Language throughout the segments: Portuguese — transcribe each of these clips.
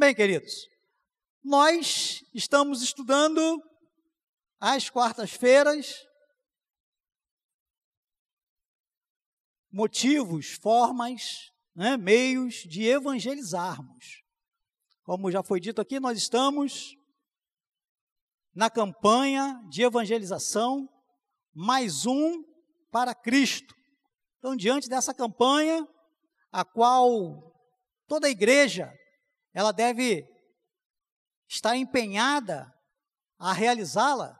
Bem, queridos, nós estamos estudando às quartas-feiras motivos, formas, né, meios de evangelizarmos. Como já foi dito aqui, nós estamos na campanha de evangelização mais um para Cristo. Então, diante dessa campanha, a qual toda a igreja ela deve estar empenhada a realizá-la,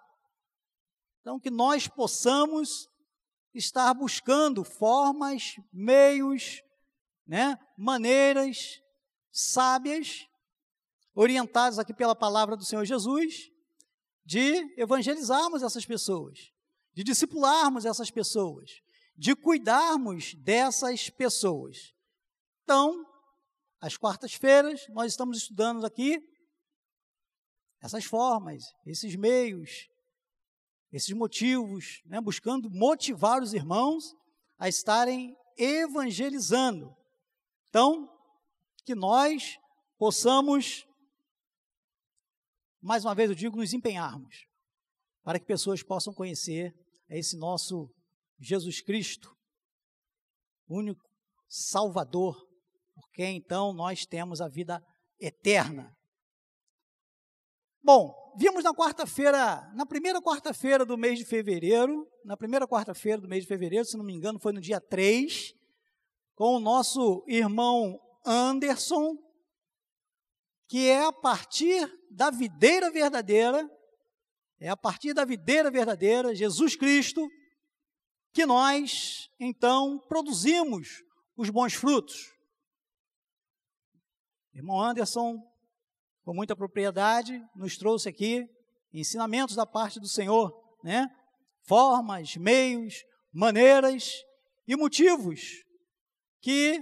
então que nós possamos estar buscando formas, meios, né, maneiras sábias, orientadas aqui pela palavra do Senhor Jesus, de evangelizarmos essas pessoas, de discipularmos essas pessoas, de cuidarmos dessas pessoas. Então, às quartas-feiras, nós estamos estudando aqui essas formas, esses meios, esses motivos, né, buscando motivar os irmãos a estarem evangelizando. Então, que nós possamos, mais uma vez eu digo, nos empenharmos para que pessoas possam conhecer esse nosso Jesus Cristo, único Salvador, então nós temos a vida eterna. Bom, vimos na quarta-feira, na primeira quarta-feira do mês de fevereiro, na primeira quarta-feira do mês de fevereiro, se não me engano, foi no dia 3, com o nosso irmão Anderson, que é a partir da videira verdadeira, é a partir da videira verdadeira, Jesus Cristo, que nós, então, produzimos os bons frutos. Irmão Anderson, com muita propriedade, nos trouxe aqui ensinamentos da parte do Senhor, né? Formas, meios, maneiras e motivos que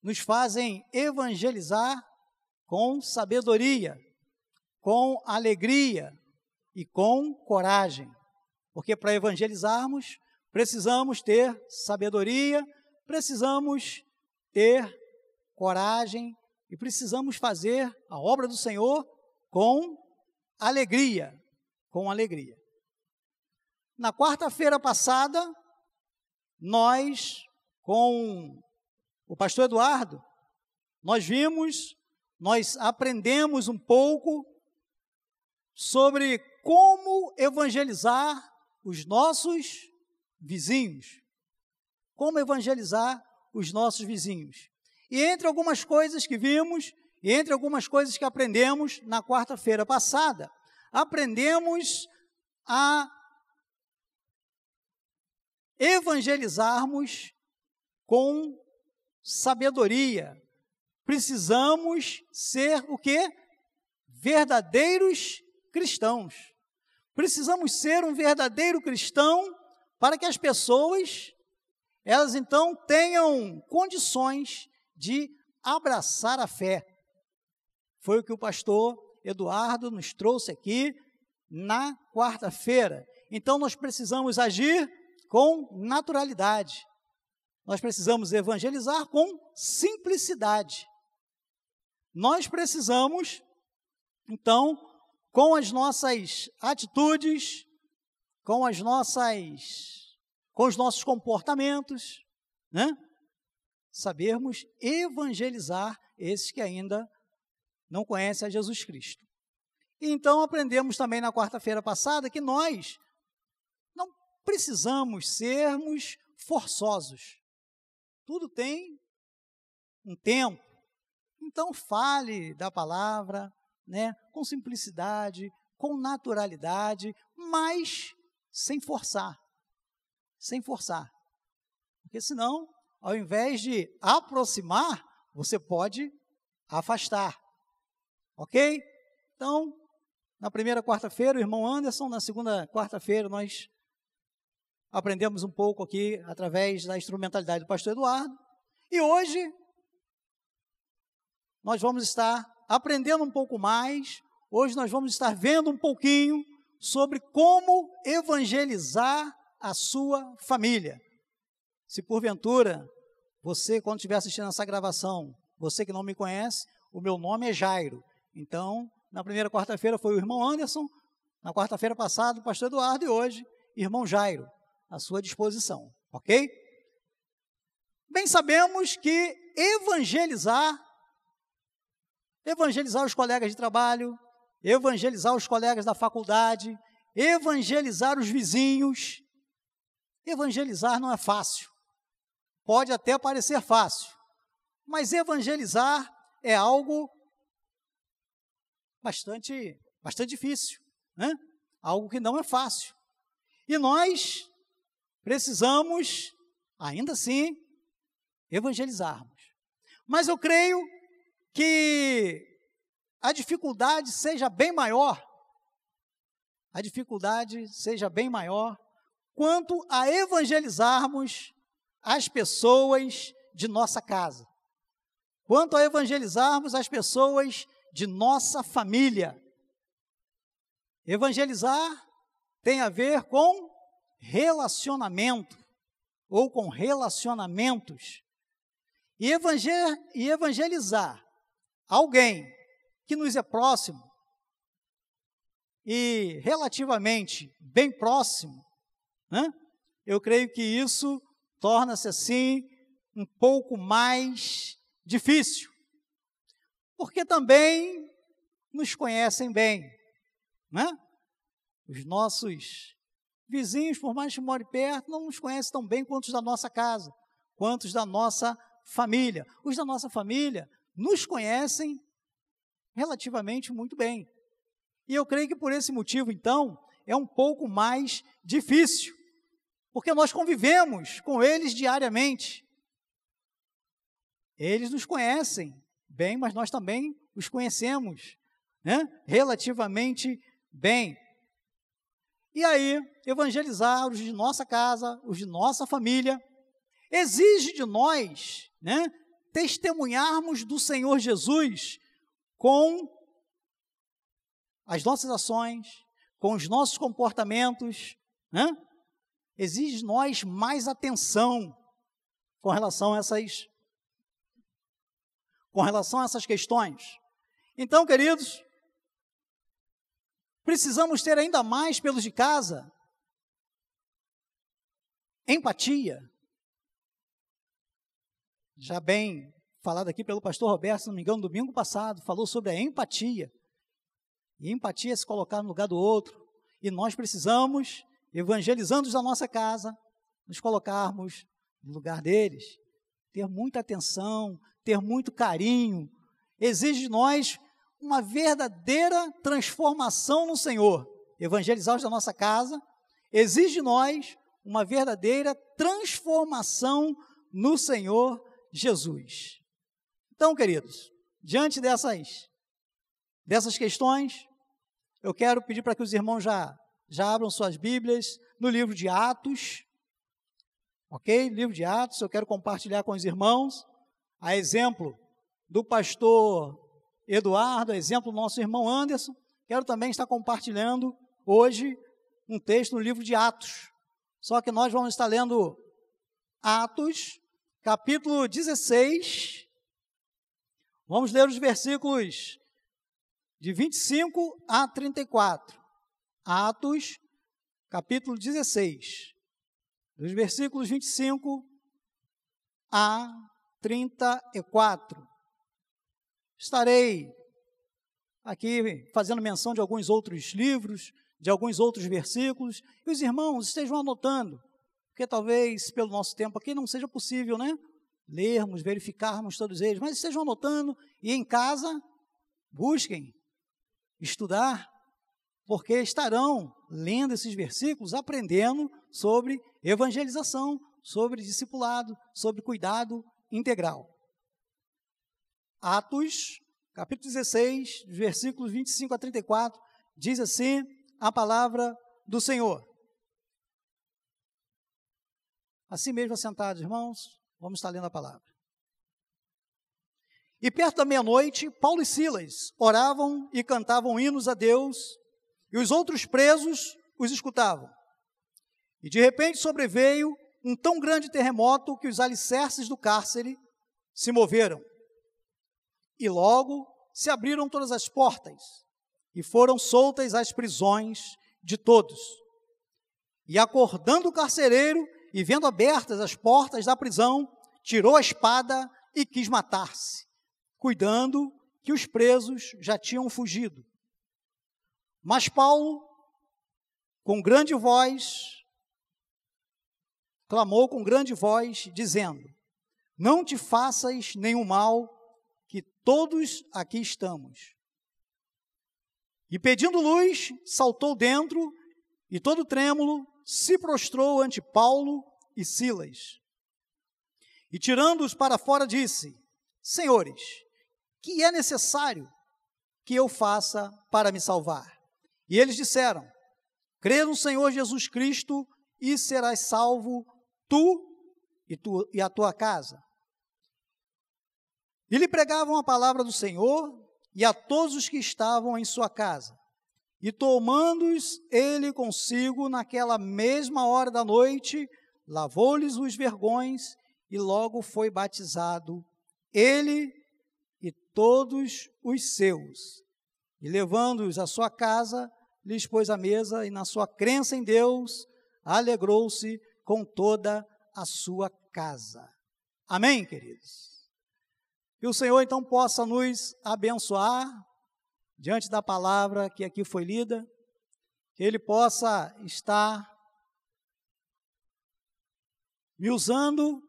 nos fazem evangelizar com sabedoria, com alegria e com coragem. Porque para evangelizarmos, precisamos ter sabedoria, precisamos ter coragem e precisamos fazer a obra do Senhor com alegria, com alegria. Na quarta-feira passada, nós, com o pastor Eduardo, nós vimos, nós aprendemos um pouco sobre como evangelizar os nossos vizinhos. Como evangelizar os nossos vizinhos. E entre algumas coisas que vimos, e entre algumas coisas que aprendemos na quarta-feira passada, aprendemos a evangelizarmos com sabedoria. Precisamos ser o que? Verdadeiros cristãos. Precisamos ser um verdadeiro cristão para que as pessoas elas então tenham condições de abraçar a fé. Foi o que o pastor Eduardo nos trouxe aqui na quarta-feira. Então nós precisamos agir com naturalidade. Nós precisamos evangelizar com simplicidade. Nós precisamos, então, com as nossas atitudes, com as nossas com os nossos comportamentos, né? Sabermos evangelizar esses que ainda não conhecem a Jesus Cristo. E então aprendemos também na quarta-feira passada que nós não precisamos sermos forçosos. Tudo tem um tempo. Então fale da palavra, né, com simplicidade, com naturalidade, mas sem forçar. Sem forçar. Porque senão, ao invés de aproximar, você pode afastar. Ok? Então, na primeira quarta-feira, o irmão Anderson, na segunda quarta-feira, nós aprendemos um pouco aqui através da instrumentalidade do pastor Eduardo. E hoje nós vamos estar aprendendo um pouco mais. Hoje nós vamos estar vendo um pouquinho sobre como evangelizar a sua família. Se porventura você, quando estiver assistindo essa gravação, você que não me conhece, o meu nome é Jairo. Então, na primeira quarta-feira foi o irmão Anderson, na quarta-feira passada o pastor Eduardo e hoje, irmão Jairo, à sua disposição, ok? Bem sabemos que evangelizar, evangelizar os colegas de trabalho, evangelizar os colegas da faculdade, evangelizar os vizinhos, evangelizar não é fácil. Pode até parecer fácil, mas evangelizar é algo bastante, bastante difícil, né? Algo que não é fácil. E nós precisamos, ainda assim, evangelizarmos. Mas eu creio que a dificuldade seja bem maior, a dificuldade seja bem maior quanto a evangelizarmos as pessoas de nossa casa, quanto a evangelizarmos as pessoas de nossa família. Evangelizar tem a ver com relacionamento ou com relacionamentos. E, evangelizar alguém que nos é próximo e relativamente bem próximo, né? eu creio que isso torna-se assim um pouco mais difícil, porque também nos conhecem bem, né? Os nossos vizinhos, por mais que morem perto, não nos conhecem tão bem quanto os da nossa casa, quanto os da nossa família. Os da nossa família nos conhecem relativamente muito bem. E eu creio que por esse motivo, então, é um pouco mais difícil, porque nós convivemos com eles diariamente. Eles nos conhecem bem, mas nós também os conhecemos né? relativamente bem. E aí, evangelizar os de nossa casa, os de nossa família, exige de nós né, testemunharmos do Senhor Jesus com as nossas ações, com os nossos comportamentos, né? Exige de nós mais atenção com relação a essas com relação a essas questões. Então, queridos, precisamos ter ainda mais pelos de casa empatia. Já bem falado aqui pelo pastor Roberto, se não me engano, domingo passado, falou sobre a empatia. E empatia é se colocar no lugar do outro. E nós precisamos, evangelizando da nossa casa, nos colocarmos no lugar deles. Ter muita atenção, ter muito carinho. Exige de nós uma verdadeira transformação no Senhor. Evangelizar os da nossa casa exige de nós uma verdadeira transformação no Senhor Jesus. Então, queridos, diante dessas, dessas questões, eu quero pedir para que os irmãos já, já abram suas Bíblias no livro de Atos. Ok? Livro de Atos, eu quero compartilhar com os irmãos, a exemplo do pastor Eduardo, a exemplo do nosso irmão Anderson. Quero também estar compartilhando hoje um texto no livro de Atos. Só que nós vamos estar lendo Atos, capítulo 16, Vamos ler os versículos de 25 a 34. Atos, capítulo 16. Dos versículos 25 a 34. Estarei aqui fazendo menção de alguns outros livros, de alguns outros versículos, e os irmãos estejam anotando, porque talvez pelo nosso tempo aqui não seja possível, né? lermos, verificarmos todos eles, mas estejam anotando e em casa busquem estudar, porque estarão lendo esses versículos, aprendendo sobre evangelização, sobre discipulado, sobre cuidado integral. Atos, capítulo 16, versículos 25 a 34, diz assim a palavra do Senhor. Assim mesmo assentados, irmãos, Vamos estar lendo a palavra. E perto da meia-noite, Paulo e Silas oravam e cantavam hinos a Deus, e os outros presos os escutavam. E de repente sobreveio um tão grande terremoto que os alicerces do cárcere se moveram. E logo se abriram todas as portas e foram soltas as prisões de todos. E acordando o carcereiro e vendo abertas as portas da prisão, tirou a espada e quis matar-se, cuidando que os presos já tinham fugido. Mas Paulo, com grande voz, clamou com grande voz, dizendo: Não te faças nenhum mal, que todos aqui estamos. E pedindo luz, saltou dentro e, todo trêmulo, se prostrou ante Paulo e Silas. E tirando-os para fora, disse: Senhores, que é necessário que eu faça para me salvar? E eles disseram: Crê no Senhor Jesus Cristo e serás salvo tu e, tu, e a tua casa. E lhe pregavam a palavra do Senhor e a todos os que estavam em sua casa. E tomando-os ele consigo naquela mesma hora da noite, lavou-lhes os vergões e logo foi batizado, ele e todos os seus. E levando-os à sua casa, lhes pôs a mesa e na sua crença em Deus, alegrou-se com toda a sua casa. Amém, queridos? Que o Senhor então possa nos abençoar diante da palavra que aqui foi lida, que Ele possa estar me usando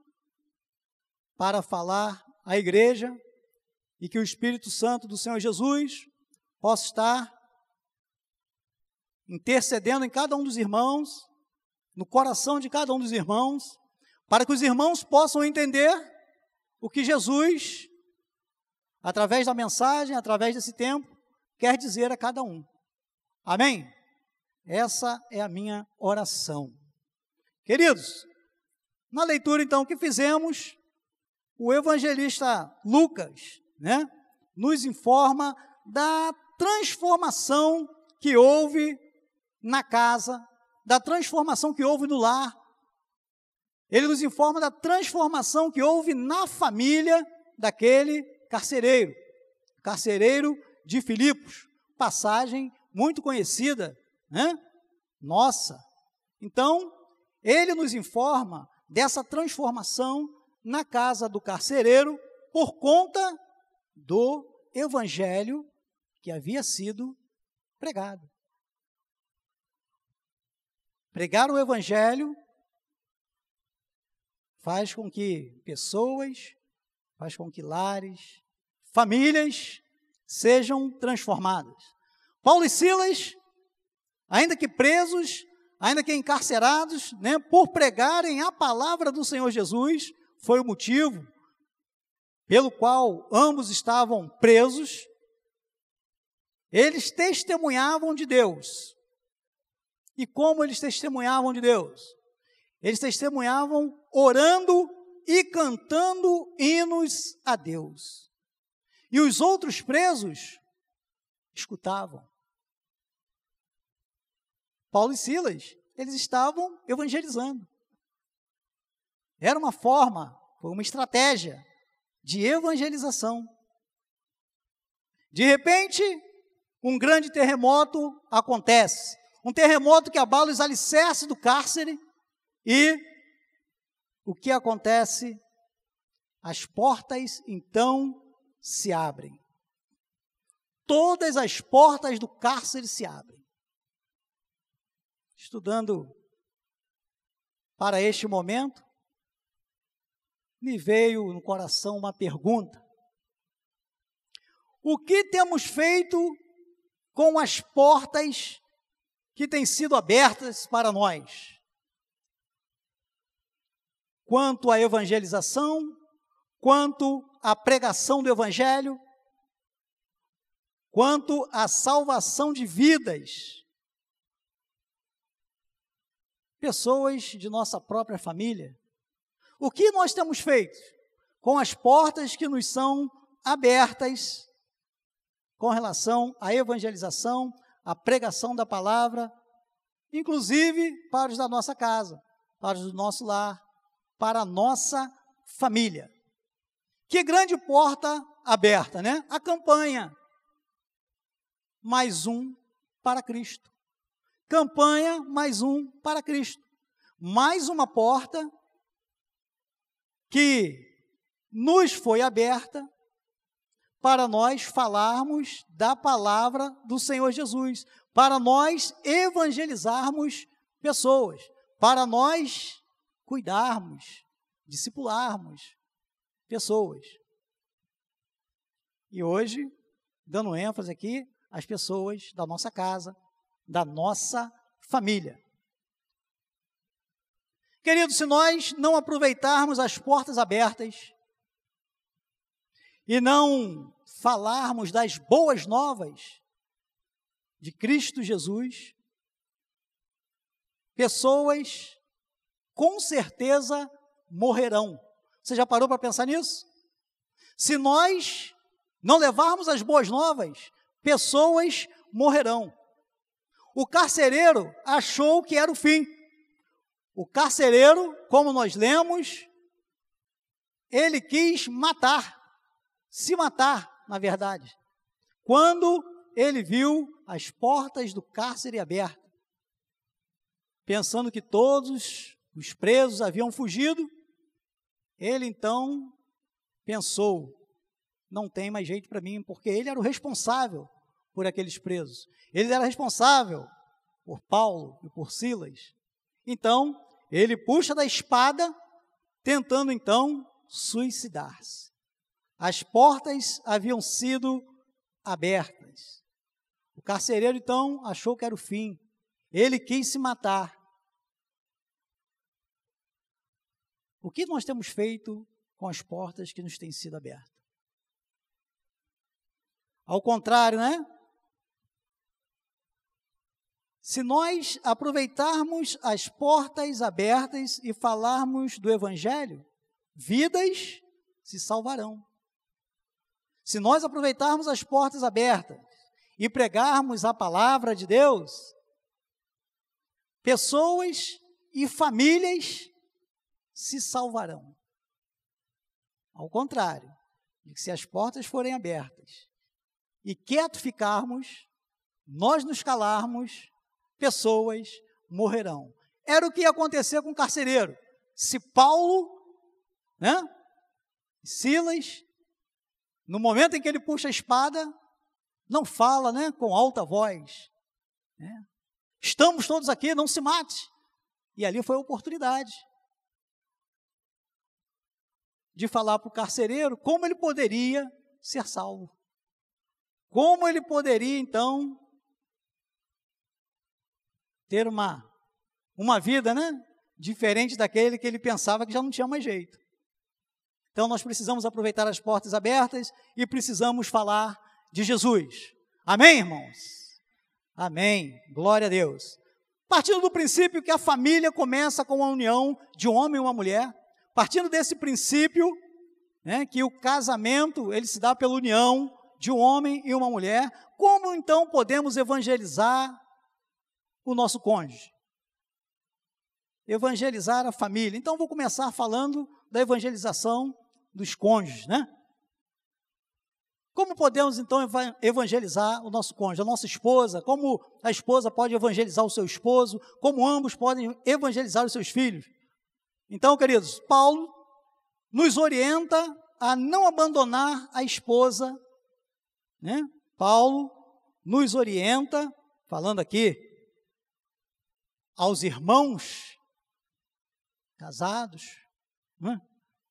para falar à igreja e que o Espírito Santo do Senhor Jesus possa estar intercedendo em cada um dos irmãos, no coração de cada um dos irmãos, para que os irmãos possam entender o que Jesus através da mensagem, através desse tempo, quer dizer a cada um. Amém? Essa é a minha oração. Queridos, na leitura então que fizemos, o evangelista Lucas, né, nos informa da transformação que houve na casa, da transformação que houve no lar. Ele nos informa da transformação que houve na família daquele carcereiro, carcereiro de Filipos, passagem muito conhecida, né? Nossa. Então, ele nos informa dessa transformação na casa do carcereiro por conta do evangelho que havia sido pregado. Pregar o evangelho faz com que pessoas faz com que lares, famílias sejam transformadas. Paulo e Silas, ainda que presos, ainda que encarcerados, né, por pregarem a palavra do Senhor Jesus, foi o motivo pelo qual ambos estavam presos. Eles testemunhavam de Deus. E como eles testemunhavam de Deus? Eles testemunhavam orando e cantando hinos a Deus. E os outros presos escutavam. Paulo e Silas, eles estavam evangelizando. Era uma forma, foi uma estratégia de evangelização. De repente, um grande terremoto acontece. Um terremoto que abala os alicerces do cárcere e o que acontece? As portas então se abrem. Todas as portas do cárcere se abrem. Estudando para este momento, me veio no coração uma pergunta: O que temos feito com as portas que têm sido abertas para nós? quanto à evangelização, quanto à pregação do evangelho, quanto à salvação de vidas. Pessoas de nossa própria família. O que nós temos feito com as portas que nos são abertas com relação à evangelização, à pregação da palavra, inclusive para os da nossa casa, para os do nosso lar, para a nossa família. Que grande porta aberta, né? A campanha. Mais um para Cristo. Campanha, mais um para Cristo. Mais uma porta que nos foi aberta para nós falarmos da palavra do Senhor Jesus, para nós evangelizarmos pessoas, para nós cuidarmos, discipularmos pessoas. E hoje, dando ênfase aqui às pessoas da nossa casa, da nossa família. Queridos, se nós não aproveitarmos as portas abertas e não falarmos das boas novas de Cristo Jesus, pessoas com certeza morrerão. Você já parou para pensar nisso? Se nós não levarmos as boas novas, pessoas morrerão. O carcereiro achou que era o fim. O carcereiro, como nós lemos, ele quis matar, se matar, na verdade, quando ele viu as portas do cárcere abertas, pensando que todos os presos haviam fugido, ele então pensou: não tem mais jeito para mim, porque ele era o responsável por aqueles presos. Ele era responsável por Paulo e por Silas. Então, ele puxa da espada, tentando então suicidar-se. As portas haviam sido abertas. O carcereiro então achou que era o fim. Ele quis se matar. O que nós temos feito com as portas que nos têm sido abertas? Ao contrário, né? Se nós aproveitarmos as portas abertas e falarmos do Evangelho, vidas se salvarão. Se nós aproveitarmos as portas abertas e pregarmos a palavra de Deus, pessoas e famílias se salvarão. Ao contrário, de que se as portas forem abertas e quieto ficarmos, nós nos calarmos, pessoas morrerão. Era o que ia acontecer com o carcereiro. Se Paulo, né, Silas, no momento em que ele puxa a espada, não fala, né, com alta voz. Né? Estamos todos aqui, não se mate. E ali foi a oportunidade de falar para o carcereiro como ele poderia ser salvo. Como ele poderia, então, ter uma, uma vida, né? Diferente daquele que ele pensava que já não tinha mais jeito. Então nós precisamos aproveitar as portas abertas e precisamos falar de Jesus. Amém, irmãos? Amém. Glória a Deus. Partindo do princípio que a família começa com a união de um homem e uma mulher, partindo desse princípio, né, que o casamento ele se dá pela união de um homem e uma mulher, como então podemos evangelizar o nosso cônjuge. Evangelizar a família. Então, vou começar falando da evangelização dos cônjuges, né? Como podemos então evangelizar o nosso cônjuge, a nossa esposa? Como a esposa pode evangelizar o seu esposo? Como ambos podem evangelizar os seus filhos? Então, queridos, Paulo nos orienta a não abandonar a esposa, né? Paulo nos orienta, falando aqui aos irmãos casados. Né?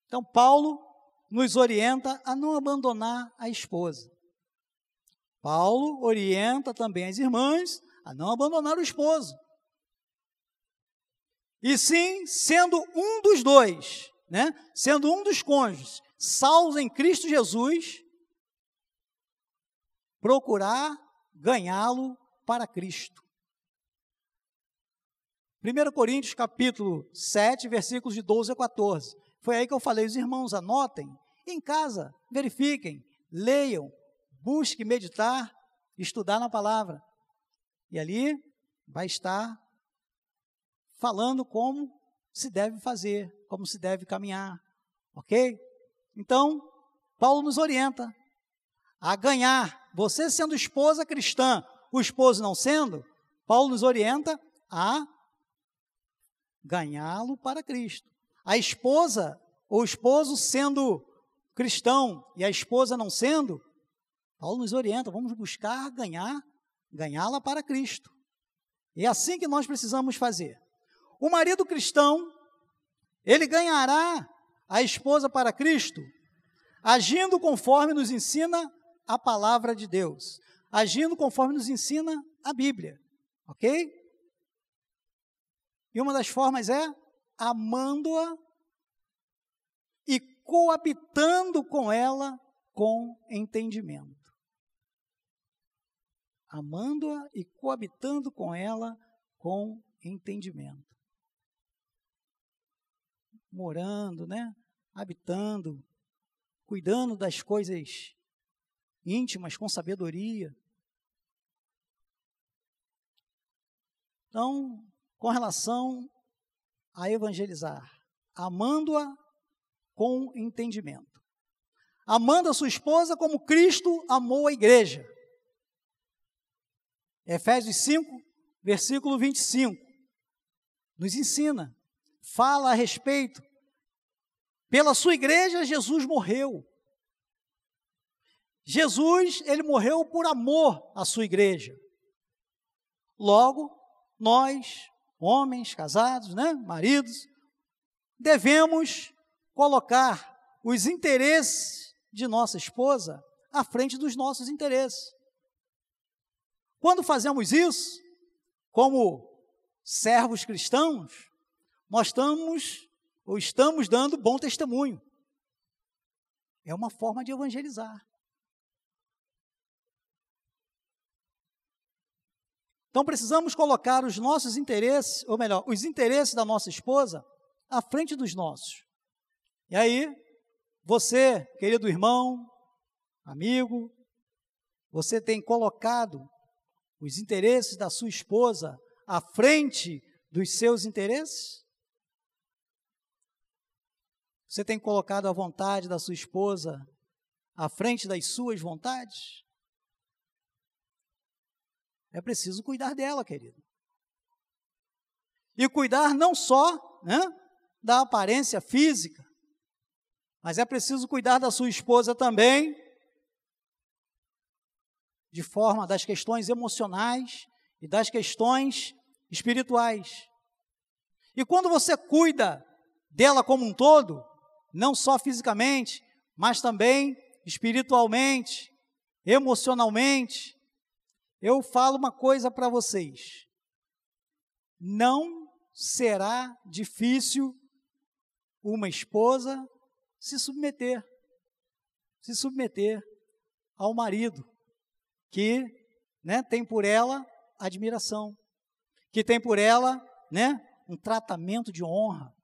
Então, Paulo nos orienta a não abandonar a esposa. Paulo orienta também as irmãs a não abandonar o esposo. E sim, sendo um dos dois, né? sendo um dos cônjuges, salvos em Cristo Jesus, procurar ganhá-lo para Cristo. 1 Coríntios capítulo 7, versículos de 12 a 14. Foi aí que eu falei, os irmãos anotem, em casa, verifiquem, leiam, busquem meditar, estudar na palavra. E ali vai estar falando como se deve fazer, como se deve caminhar, ok? Então, Paulo nos orienta a ganhar. Você sendo esposa cristã, o esposo não sendo, Paulo nos orienta a ganhá-lo para Cristo. A esposa ou o esposo sendo cristão e a esposa não sendo, Paulo nos orienta, vamos buscar ganhar, ganhá-la para Cristo. E é assim que nós precisamos fazer. O marido cristão, ele ganhará a esposa para Cristo, agindo conforme nos ensina a palavra de Deus, agindo conforme nos ensina a Bíblia, ok? E uma das formas é amando-a e coabitando com ela com entendimento. Amando-a e coabitando com ela com entendimento. Morando, né? Habitando, cuidando das coisas íntimas com sabedoria. Então, com relação a evangelizar, amando-a com entendimento. Amando a sua esposa como Cristo amou a igreja. Efésios 5, versículo 25, nos ensina, fala a respeito. Pela sua igreja, Jesus morreu. Jesus, ele morreu por amor à sua igreja. Logo, nós, homens casados, né, maridos, devemos colocar os interesses de nossa esposa à frente dos nossos interesses. Quando fazemos isso, como servos cristãos, nós estamos ou estamos dando bom testemunho. É uma forma de evangelizar. Então precisamos colocar os nossos interesses, ou melhor, os interesses da nossa esposa à frente dos nossos. E aí, você, querido irmão, amigo, você tem colocado os interesses da sua esposa à frente dos seus interesses? Você tem colocado a vontade da sua esposa à frente das suas vontades? É preciso cuidar dela, querido. E cuidar não só né, da aparência física, mas é preciso cuidar da sua esposa também, de forma das questões emocionais e das questões espirituais. E quando você cuida dela como um todo, não só fisicamente, mas também espiritualmente, emocionalmente, eu falo uma coisa para vocês. Não será difícil uma esposa se submeter, se submeter ao marido, que né, tem por ela admiração, que tem por ela né, um tratamento de honra,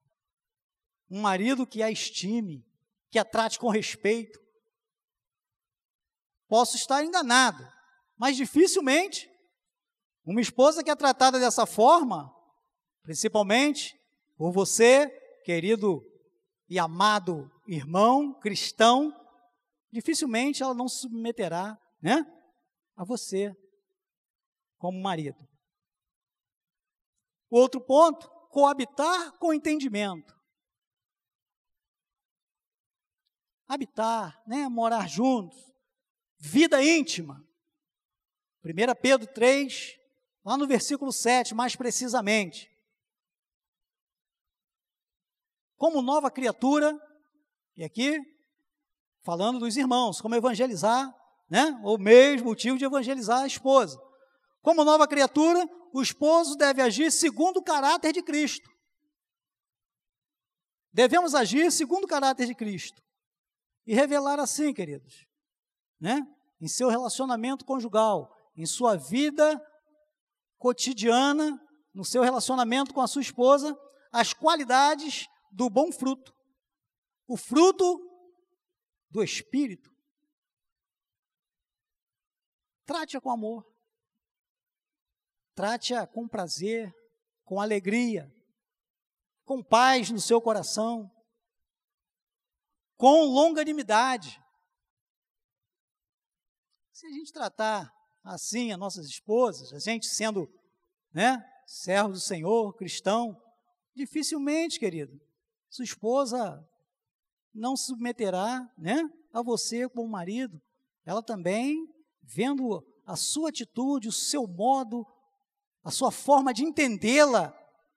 um marido que a estime, que a trate com respeito. Posso estar enganado, mas dificilmente uma esposa que é tratada dessa forma, principalmente por você, querido e amado irmão cristão, dificilmente ela não se submeterá, né, a você como marido. Outro ponto, coabitar com entendimento. Habitar, né, morar juntos, vida íntima. 1 Pedro 3, lá no versículo 7, mais precisamente. Como nova criatura, e aqui, falando dos irmãos, como evangelizar, né? Ou mesmo motivo de evangelizar a esposa. Como nova criatura, o esposo deve agir segundo o caráter de Cristo. Devemos agir segundo o caráter de Cristo. E revelar assim, queridos, né? Em seu relacionamento conjugal, em sua vida cotidiana, no seu relacionamento com a sua esposa, as qualidades do bom fruto. O fruto do Espírito. Trate-a com amor. Trate-a com prazer, com alegria, com paz no seu coração, com longanimidade. Se a gente tratar assim as nossas esposas, a gente sendo, né, servo do Senhor, cristão, dificilmente, querido, sua esposa não se submeterá, né, a você como marido. Ela também, vendo a sua atitude, o seu modo, a sua forma de entendê-la,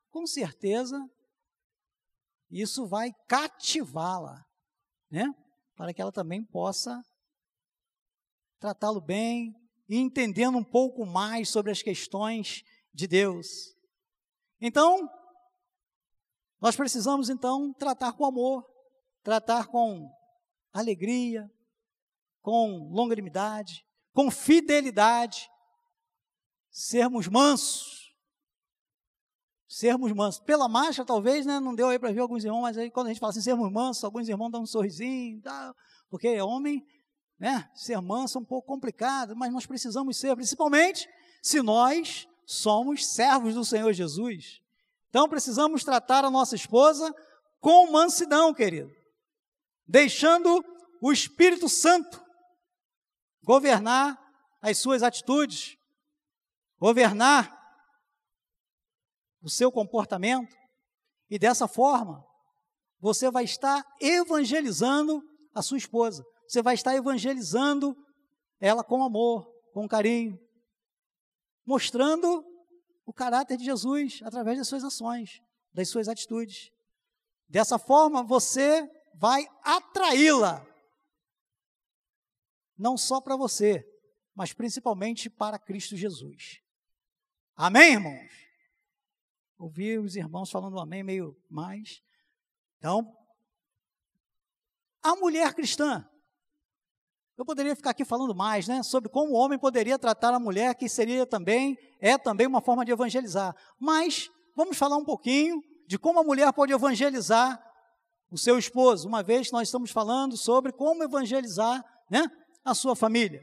com certeza isso vai cativá-la, né? Para que ela também possa tratá-lo bem e entendendo um pouco mais sobre as questões de Deus. Então, nós precisamos então tratar com amor, tratar com alegria, com longanimidade, com fidelidade, sermos mansos, sermos mansos. Pela marcha, talvez, né, não deu aí para ver alguns irmãos, mas aí quando a gente fala assim, sermos mansos, alguns irmãos dão um sorrisinho, tá, porque homem, né, ser manso é um pouco complicado, mas nós precisamos ser, principalmente se nós somos servos do Senhor Jesus. Então precisamos tratar a nossa esposa com mansidão, querido, deixando o Espírito Santo governar as suas atitudes, governar o seu comportamento, e dessa forma você vai estar evangelizando a sua esposa, você vai estar evangelizando ela com amor, com carinho, mostrando o caráter de Jesus através das suas ações, das suas atitudes. Dessa forma você vai atraí-la não só para você, mas principalmente para Cristo Jesus. Amém, irmãos? Ouvi os irmãos falando amém meio mais. Então, a mulher cristã. Eu poderia ficar aqui falando mais, né, sobre como o homem poderia tratar a mulher, que seria também, é também uma forma de evangelizar. Mas vamos falar um pouquinho de como a mulher pode evangelizar o seu esposo, uma vez que nós estamos falando sobre como evangelizar, né, a sua família.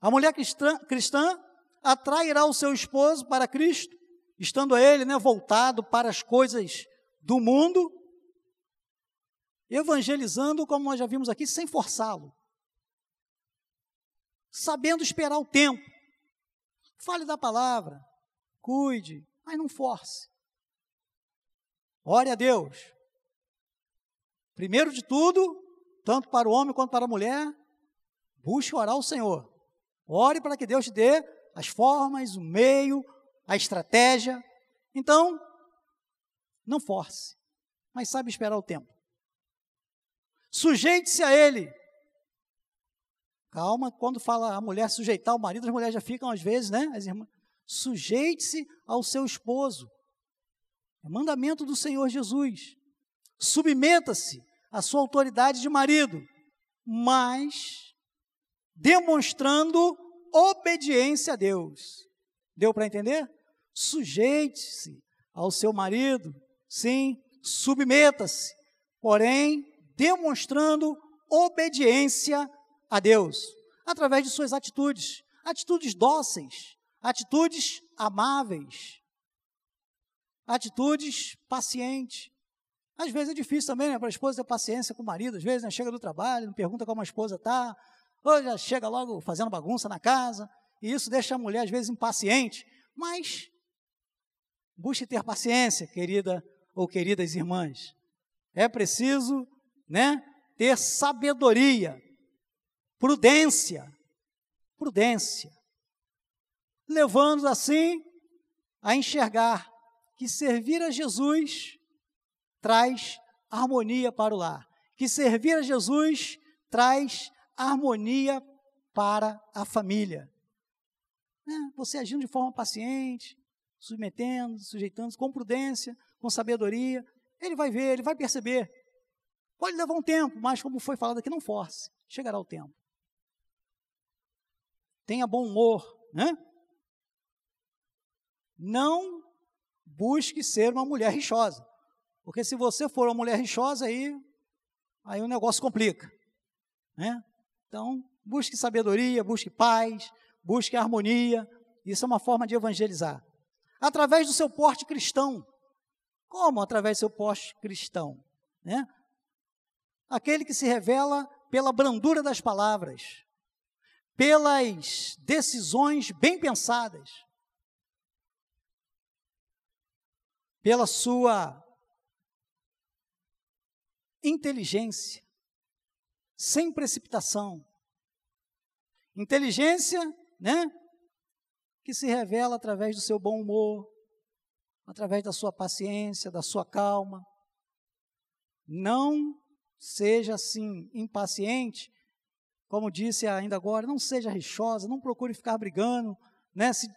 A mulher cristã, cristã atrairá o seu esposo para Cristo, estando ele né, voltado para as coisas do mundo, evangelizando, como nós já vimos aqui, sem forçá-lo, sabendo esperar o tempo. Fale da palavra, cuide, mas não force. Ore a Deus. Primeiro de tudo, tanto para o homem quanto para a mulher, busque orar ao Senhor. Ore para que Deus te dê as formas, o meio, a estratégia. Então, não force, mas sabe esperar o tempo. Sujeite-se a Ele. Calma, quando fala a mulher sujeitar o marido, as mulheres já ficam às vezes, né? As irmãs. Sujeite-se ao seu esposo. É mandamento do Senhor Jesus. Submeta-se a sua autoridade de marido, mas demonstrando obediência a Deus. Deu para entender? Sujeite-se ao seu marido, sim, submeta-se, porém demonstrando obediência a Deus, através de suas atitudes, atitudes dóceis, atitudes amáveis, atitudes pacientes, às vezes é difícil também, né, para a esposa ter paciência com o marido, às vezes, né, chega do trabalho, não pergunta como a esposa está, ou já chega logo fazendo bagunça na casa, e isso deixa a mulher, às vezes, impaciente. Mas, busque ter paciência, querida ou queridas irmãs. É preciso, né, ter sabedoria, prudência, prudência, levando assim a enxergar que servir a Jesus traz harmonia para o lar. Que servir a Jesus traz harmonia para a família. É, você agindo de forma paciente, submetendo, sujeitando, com prudência, com sabedoria, ele vai ver, ele vai perceber. Pode levar um tempo, mas como foi falado aqui, não force. Chegará o tempo. Tenha bom humor, né? Não busque ser uma mulher rixosa. Porque se você for uma mulher rixosa, aí, aí o negócio complica. Né? Então, busque sabedoria, busque paz, busque harmonia. Isso é uma forma de evangelizar. Através do seu porte cristão. Como através do seu porte cristão? Né? Aquele que se revela pela brandura das palavras. pelas decisões bem pensadas, pela sua inteligência, sem precipitação. Inteligência, né? Que se revela através do seu bom humor, através da sua paciência, da sua calma. Não seja assim impaciente, como disse ainda agora, não seja rixosa, não procure ficar brigando, né? Se,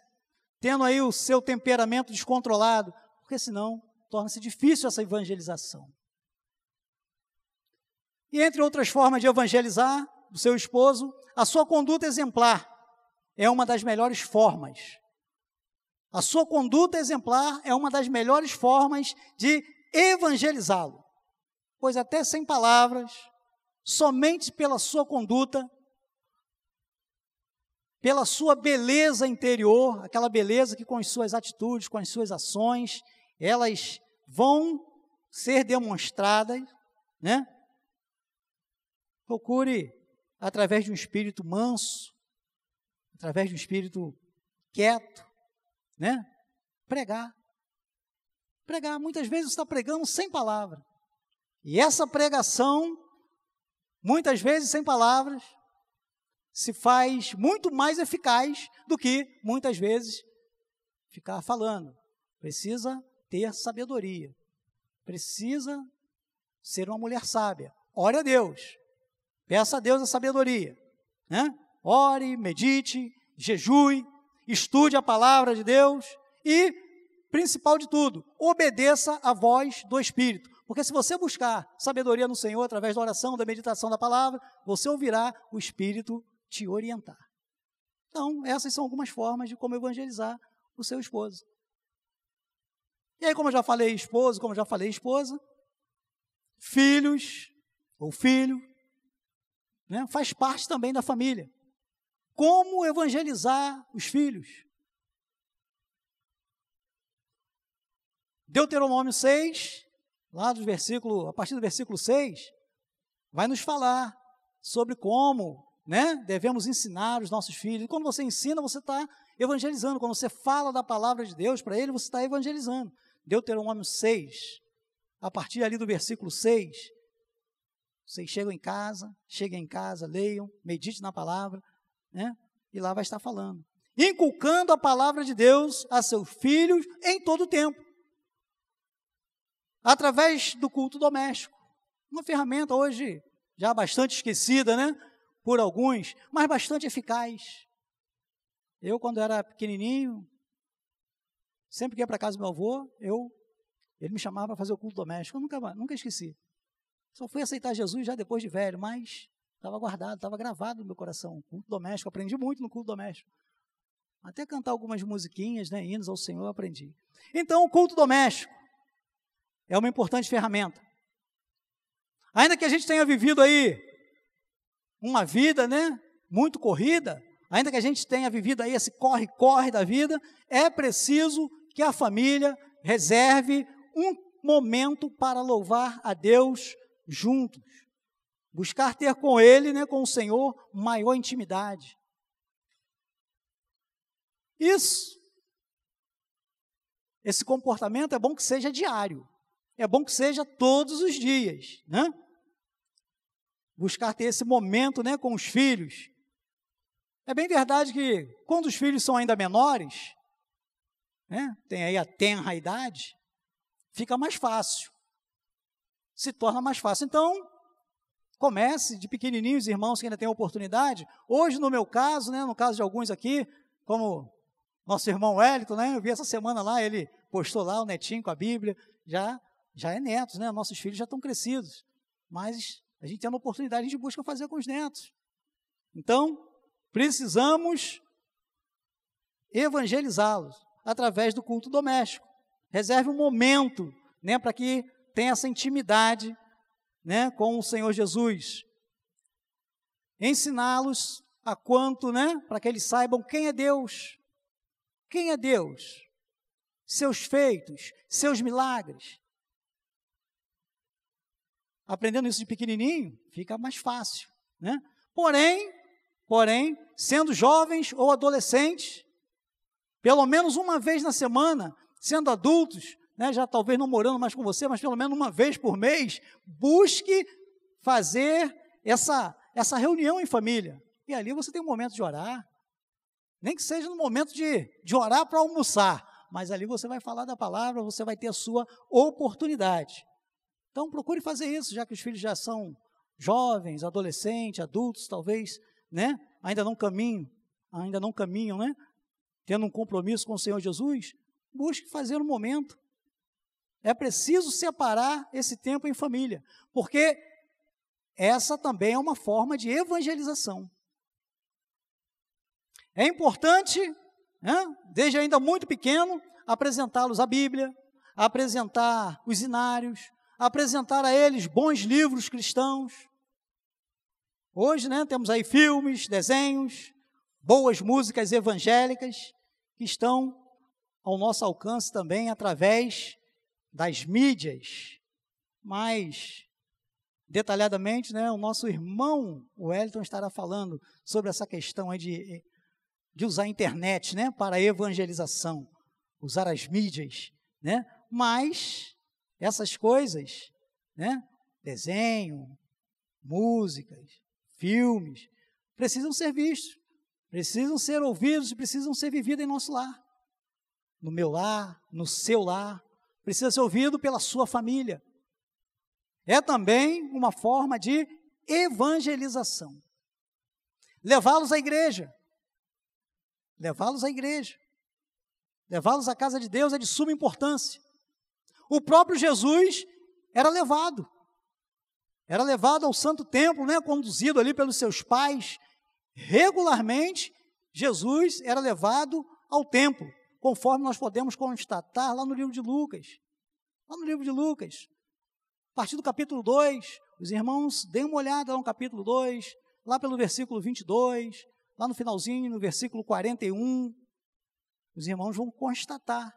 tendo aí o seu temperamento descontrolado, porque senão torna-se difícil essa evangelização. E entre outras formas de evangelizar o seu esposo, a sua conduta exemplar é uma das melhores formas. A sua conduta exemplar é uma das melhores formas de evangelizá-lo. Pois até sem palavras, somente pela sua conduta, pela sua beleza interior, aquela beleza que com as suas atitudes, com as suas ações, elas vão ser demonstradas, né? Procure, através de um espírito manso, através de um espírito quieto, né? Pregar. Pregar. Muitas vezes está pregando sem palavra. E essa pregação, muitas vezes sem palavras, se faz muito mais eficaz do que, muitas vezes, ficar falando. Precisa ter sabedoria. Precisa ser uma mulher sábia. Ore a Deus. Peça a Deus a sabedoria. Né? Ore, medite, jejue, estude a palavra de Deus e, principal de tudo, obedeça a voz do Espírito. Porque se você buscar sabedoria no Senhor através da oração, da meditação da palavra, você ouvirá o Espírito te orientar. Então, essas são algumas formas de como evangelizar o seu esposo. E aí, como eu já falei esposo, como eu já falei esposa, filhos ou filho, né, faz parte também da família. Como evangelizar os filhos? Deuteronômio 6, lá do versículo, a partir do versículo 6, vai nos falar sobre como né, devemos ensinar os nossos filhos. E quando você ensina, você está evangelizando. Quando você fala da palavra de Deus para ele, você está evangelizando. Deuteronômio 6, a partir ali do versículo 6. Vocês chegam em casa, cheguem em casa, leiam, medite na palavra, né? E lá vai estar falando. Inculcando a palavra de Deus a seus filhos em todo o tempo. Através do culto doméstico. Uma ferramenta hoje já bastante esquecida, né? Por alguns, mas bastante eficaz. Eu, quando era pequenininho, Sempre que ia para casa do meu avô, eu, ele me chamava para fazer o culto doméstico. Eu nunca, nunca esqueci. Só fui aceitar Jesus já depois de velho, mas estava guardado, estava gravado no meu coração. Culto doméstico, aprendi muito no culto doméstico. Até cantar algumas musiquinhas, né, hinos ao Senhor, aprendi. Então, o culto doméstico é uma importante ferramenta. Ainda que a gente tenha vivido aí uma vida, né, muito corrida, ainda que a gente tenha vivido aí esse corre-corre da vida, é preciso que a família reserve um momento para louvar a Deus juntos. Buscar ter com Ele, né, com o Senhor, maior intimidade. Isso, esse comportamento é bom que seja diário. É bom que seja todos os dias, né? Buscar ter esse momento, né, com os filhos. É bem verdade que quando os filhos são ainda menores, né, tem aí a tenra idade, fica mais fácil. Se torna mais fácil. Então, comece de pequenininhos, irmãos que ainda têm oportunidade. Hoje, no meu caso, né, no caso de alguns aqui, como nosso irmão Wellington, né, eu vi essa semana lá, ele postou lá o netinho com a Bíblia, já, já é netos, né, nossos filhos já estão crescidos. Mas a gente tem uma oportunidade, a gente busca fazer com os netos. Então, precisamos evangelizá-los através do culto doméstico. Reserve um momento, né, para que tenha essa intimidade, né, com o Senhor Jesus. Ensiná-los a quanto, né, para que eles saibam quem é Deus. Quem é Deus? Seus feitos, seus milagres. Aprendendo isso de pequenininho, fica mais fácil, né? Porém, Porém, sendo jovens ou adolescentes, pelo menos uma vez na semana, sendo adultos, né, já talvez não morando mais com você, mas pelo menos uma vez por mês, busque fazer essa, essa reunião em família. E ali você tem um momento de orar, nem que seja no momento de, de orar para almoçar, mas ali você vai falar da palavra, você vai ter a sua oportunidade. Então procure fazer isso, já que os filhos já são jovens, adolescentes, adultos, talvez, né? Ainda não caminham, ainda não caminham, né? Tendo um compromisso com o Senhor Jesus, busque fazer um momento. É preciso separar esse tempo em família, porque essa também é uma forma de evangelização. É importante, né, desde ainda muito pequeno, apresentá-los a Bíblia, apresentar os inários, apresentar a eles bons livros cristãos. Hoje, né, temos aí filmes, desenhos, boas músicas evangélicas que estão ao nosso alcance também através das mídias. Mas detalhadamente, né, o nosso irmão Wellington estará falando sobre essa questão aí de de usar a internet né, para a evangelização, usar as mídias, né? mas essas coisas, né, desenho, músicas, filmes, precisam ser vistos, precisam ser ouvidos e precisam ser vividos em nosso lar. No meu lar, no seu lar, precisa ser ouvido pela sua família. É também uma forma de evangelização. Levá-los à igreja, levá-los à igreja, levá-los à casa de Deus é de suma importância. O próprio Jesus era levado, era levado ao santo templo, né, conduzido ali pelos seus pais. Regularmente, Jesus era levado ao templo, conforme nós podemos constatar lá no livro de Lucas. Lá no livro de Lucas, a partir do capítulo 2, os irmãos deem uma olhada lá no capítulo 2, lá pelo versículo 22, lá no finalzinho, no versículo 41, os irmãos vão constatar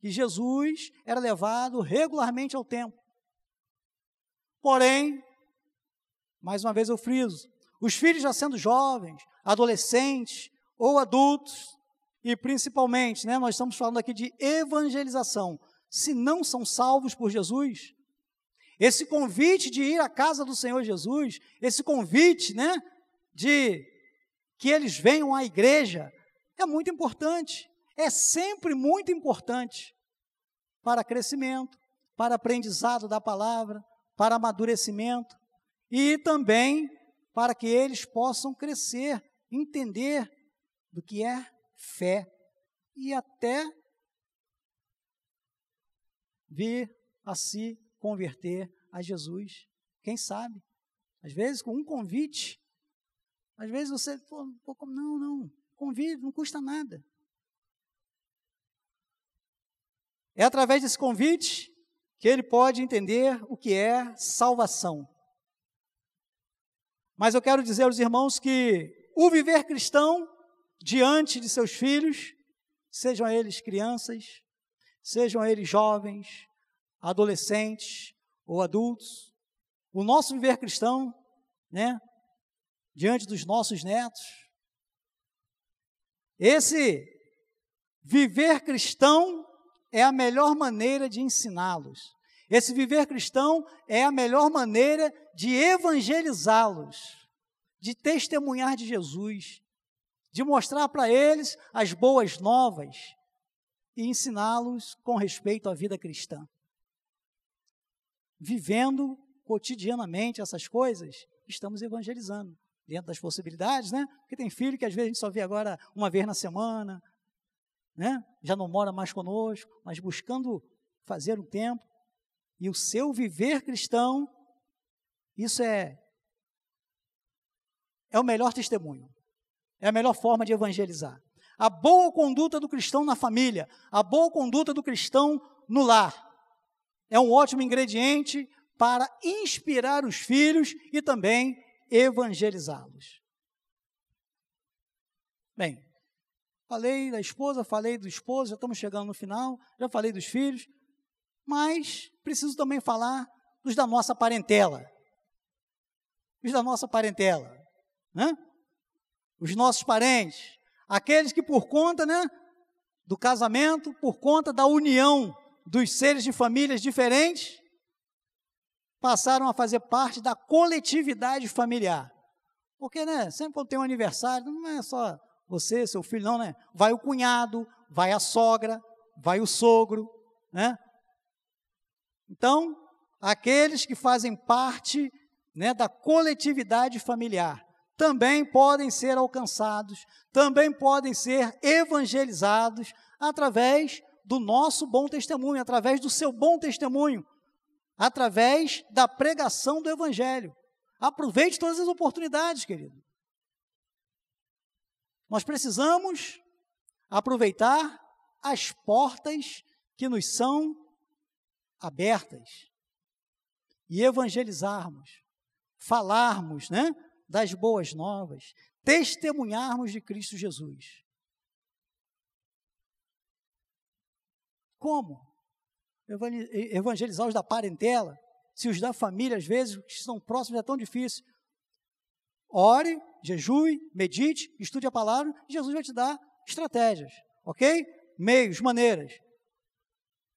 que Jesus era levado regularmente ao templo. Porém, mais uma vez eu friso, os filhos já sendo jovens, adolescentes ou adultos, e principalmente, né, nós estamos falando aqui de evangelização, se não são salvos por Jesus, esse convite de ir à casa do Senhor Jesus, esse convite, né, de que eles venham à igreja é muito importante, é sempre muito importante para crescimento, para aprendizado da palavra, para amadurecimento e também para que eles possam crescer, entender do que é fé e até vir a se converter a Jesus. Quem sabe? Às vezes, com um convite, às vezes você, pô, não, não, convide, não custa nada. É através desse convite que ele pode entender o que é salvação. Mas eu quero dizer aos irmãos que o viver cristão diante de seus filhos, sejam eles crianças, sejam eles jovens, adolescentes ou adultos, o nosso viver cristão, né, diante dos nossos netos. Esse viver cristão é a melhor maneira de ensiná-los. Esse viver cristão é a melhor maneira de evangelizá-los, de testemunhar de Jesus, de mostrar para eles as boas novas e ensiná-los com respeito à vida cristã. Vivendo cotidianamente essas coisas, estamos evangelizando dentro das possibilidades, né? Porque tem filho que às vezes a gente só vê agora uma vez na semana, né? Já não mora mais conosco, mas buscando fazer um tempo. E o seu viver cristão, isso é é o melhor testemunho. É a melhor forma de evangelizar. A boa conduta do cristão na família, a boa conduta do cristão no lar, é um ótimo ingrediente para inspirar os filhos e também evangelizá-los. Bem, falei da esposa, falei do esposo, já estamos chegando no final, já falei dos filhos, mas preciso também falar dos da nossa parentela. Os da nossa parentela. Né? os nossos parentes, aqueles que por conta, né, do casamento, por conta da união dos seres de famílias diferentes, passaram a fazer parte da coletividade familiar. Porque, né, sempre quando tem um aniversário, não é só você, seu filho, não, né? Vai o cunhado, vai a sogra, vai o sogro, né? Então, aqueles que fazem parte né, da coletividade familiar também podem ser alcançados, também podem ser evangelizados através do nosso bom testemunho, através do seu bom testemunho, através da pregação do Evangelho. Aproveite todas as oportunidades, querido. Nós precisamos aproveitar as portas que nos são abertas e evangelizarmos, falarmos, né, das boas novas, testemunharmos de Cristo Jesus. Como? Evangelizar os da parentela, se os da família, às vezes, que estão próximos, é tão difícil. Ore, jejue, medite, estude a palavra, e Jesus vai te dar estratégias, ok? Meios, maneiras.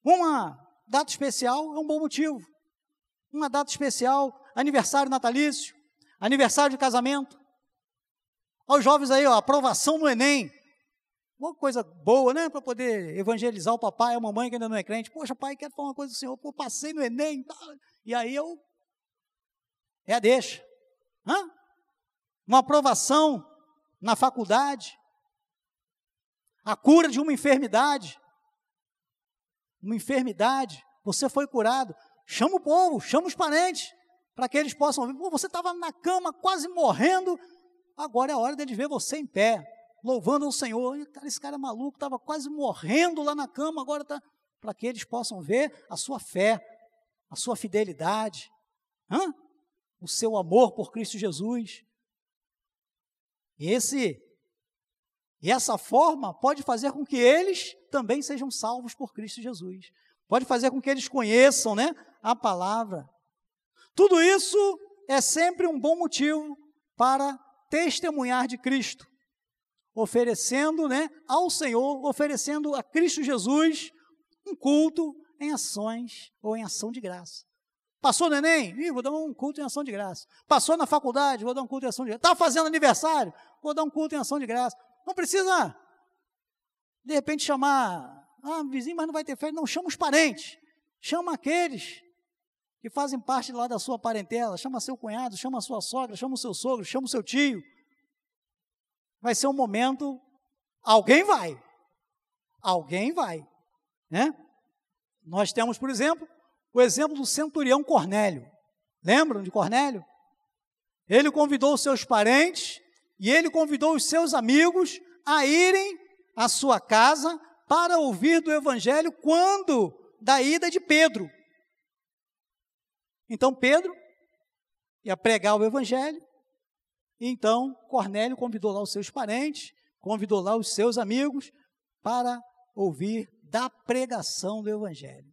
Uma data especial é um bom motivo. Uma data especial, aniversário natalício, aniversário de casamento. Aos jovens aí, ó, aprovação no Enem. Uma coisa boa, né? Para poder evangelizar o papai e a mamãe que ainda não é crente. Poxa, pai, quero falar uma coisa do Senhor. Pô, passei no Enem. Tá? E aí eu. É a deixa. Hã? Uma aprovação na faculdade. A cura de uma enfermidade. Uma enfermidade. Você foi curado. Chama o povo, chama os parentes para que eles possam ver. Pô, você estava na cama quase morrendo, agora é a hora de ver você em pé, louvando o Senhor. Cara, esse cara é maluco, estava quase morrendo lá na cama, agora está. Para que eles possam ver a sua fé, a sua fidelidade, hã? o seu amor por Cristo Jesus. Esse e essa forma pode fazer com que eles também sejam salvos por Cristo Jesus. Pode fazer com que eles conheçam, né, a palavra. Tudo isso é sempre um bom motivo para testemunhar de Cristo, oferecendo né, ao Senhor, oferecendo a Cristo Jesus um culto em ações ou em ação de graça. Passou no Enem? Ih, vou dar um culto em ação de graça. Passou na faculdade? Vou dar um culto em ação de graça. Está fazendo aniversário? Vou dar um culto em ação de graça. Não precisa, de repente, chamar, ah, vizinho, mas não vai ter fé. Não, chama os parentes. Chama aqueles que fazem parte lá da sua parentela, chama seu cunhado, chama sua sogra, chama o seu sogro, chama o seu tio. Vai ser um momento, alguém vai. Alguém vai, né? Nós temos, por exemplo, o exemplo do centurião Cornélio. Lembram de Cornélio? Ele convidou os seus parentes e ele convidou os seus amigos a irem à sua casa para ouvir do evangelho quando da ida de Pedro. Então Pedro ia pregar o evangelho, e então Cornélio convidou lá os seus parentes, convidou lá os seus amigos para ouvir da pregação do evangelho.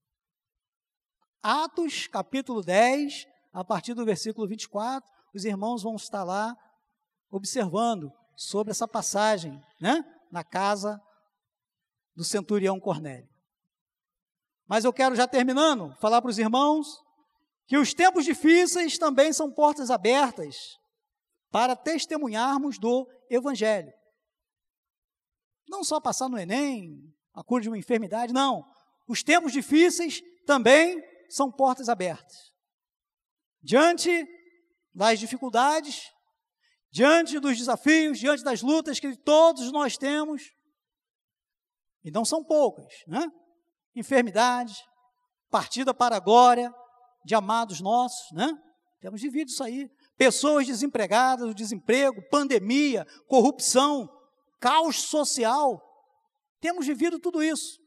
Atos, capítulo 10, a partir do versículo 24, os irmãos vão estar lá observando sobre essa passagem, né, na casa do centurião Cornélio. Mas eu quero já terminando falar para os irmãos que os tempos difíceis também são portas abertas para testemunharmos do Evangelho. Não só passar no Enem, a cura de uma enfermidade, não. Os tempos difíceis também são portas abertas. Diante das dificuldades, diante dos desafios, diante das lutas que todos nós temos, e não são poucas, né? Enfermidade, partida para a glória, de amados nossos, né? Temos vivido isso aí. Pessoas desempregadas, o desemprego, pandemia, corrupção, caos social. Temos vivido tudo isso.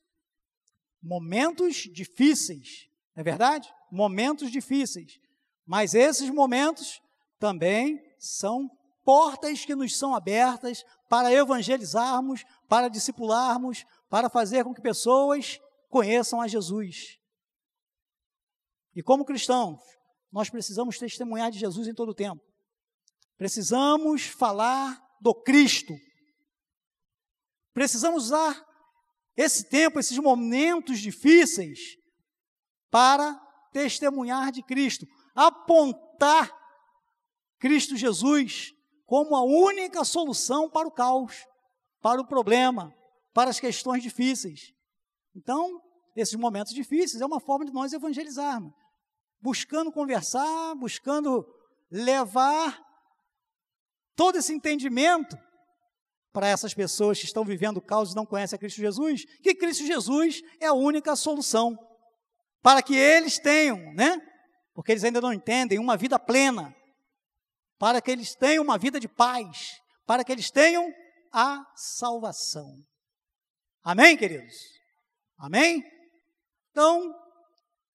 Momentos difíceis, não é verdade? Momentos difíceis. Mas esses momentos também são portas que nos são abertas para evangelizarmos, para discipularmos, para fazer com que pessoas conheçam a Jesus. E como cristãos, nós precisamos testemunhar de Jesus em todo o tempo. Precisamos falar do Cristo. Precisamos usar esse tempo, esses momentos difíceis, para testemunhar de Cristo, apontar Cristo Jesus como a única solução para o caos, para o problema, para as questões difíceis. Então, esses momentos difíceis é uma forma de nós evangelizarmos, buscando conversar, buscando levar todo esse entendimento para essas pessoas que estão vivendo o caos e não conhecem a Cristo Jesus, que Cristo Jesus é a única solução para que eles tenham, né? Porque eles ainda não entendem uma vida plena, para que eles tenham uma vida de paz, para que eles tenham a salvação. Amém, queridos? Amém? Então,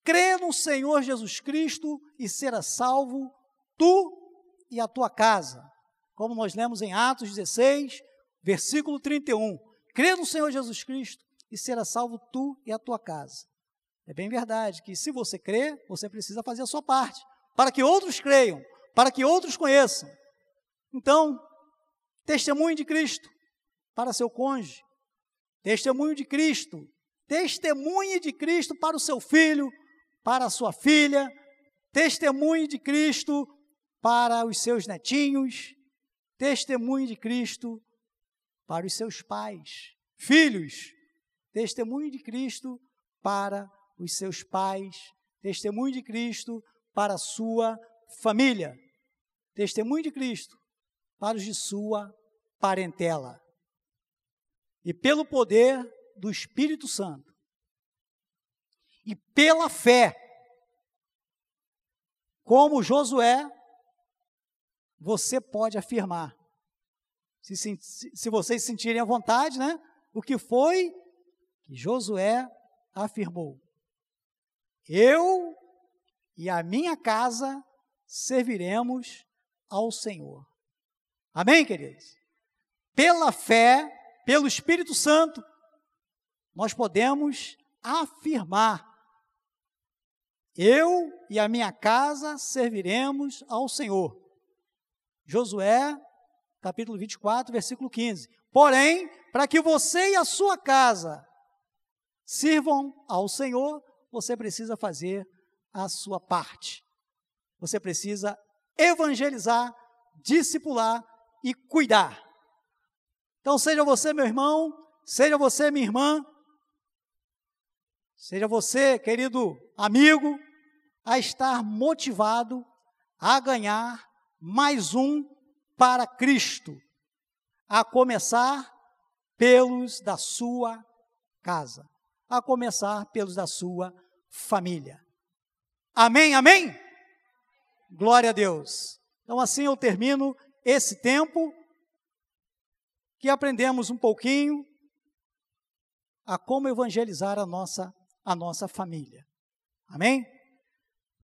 crê no Senhor Jesus Cristo e será salvo tu e a tua casa. Como nós lemos em Atos 16, versículo 31. Crê no Senhor Jesus Cristo e será salvo tu e a tua casa. É bem verdade que se você crê, você precisa fazer a sua parte, para que outros creiam, para que outros conheçam. Então, testemunho de Cristo para seu cônjuge, testemunho de Cristo, testemunhe de Cristo para o seu filho, para a sua filha, testemunhe de Cristo para os seus netinhos, testemunhe de Cristo para os seus pais. Filhos, testemunho de Cristo para os seus pais, testemunho de Cristo para a sua família, testemunho de Cristo para os de sua parentela. E pelo poder do Espírito Santo e pela fé, como Josué, você pode afirmar, se, se, se vocês sentirem à vontade, né? O que foi que Josué afirmou: eu e a minha casa serviremos ao Senhor. Amém, queridos? Pela fé, pelo Espírito Santo, nós podemos afirmar: eu e a minha casa serviremos ao Senhor. Josué, capítulo 24, versículo 15. Porém, para que você e a sua casa sirvam ao Senhor, você precisa fazer a sua parte. Você precisa evangelizar, discipular e cuidar. Então, seja você, meu irmão, seja você, minha irmã, seja você, querido amigo, a estar motivado a ganhar mais um para Cristo, a começar pelos da sua casa, a começar pelos da sua família. Amém, amém? Glória a Deus. Então, assim eu termino esse tempo que aprendemos um pouquinho a como evangelizar a nossa, a nossa família. Amém?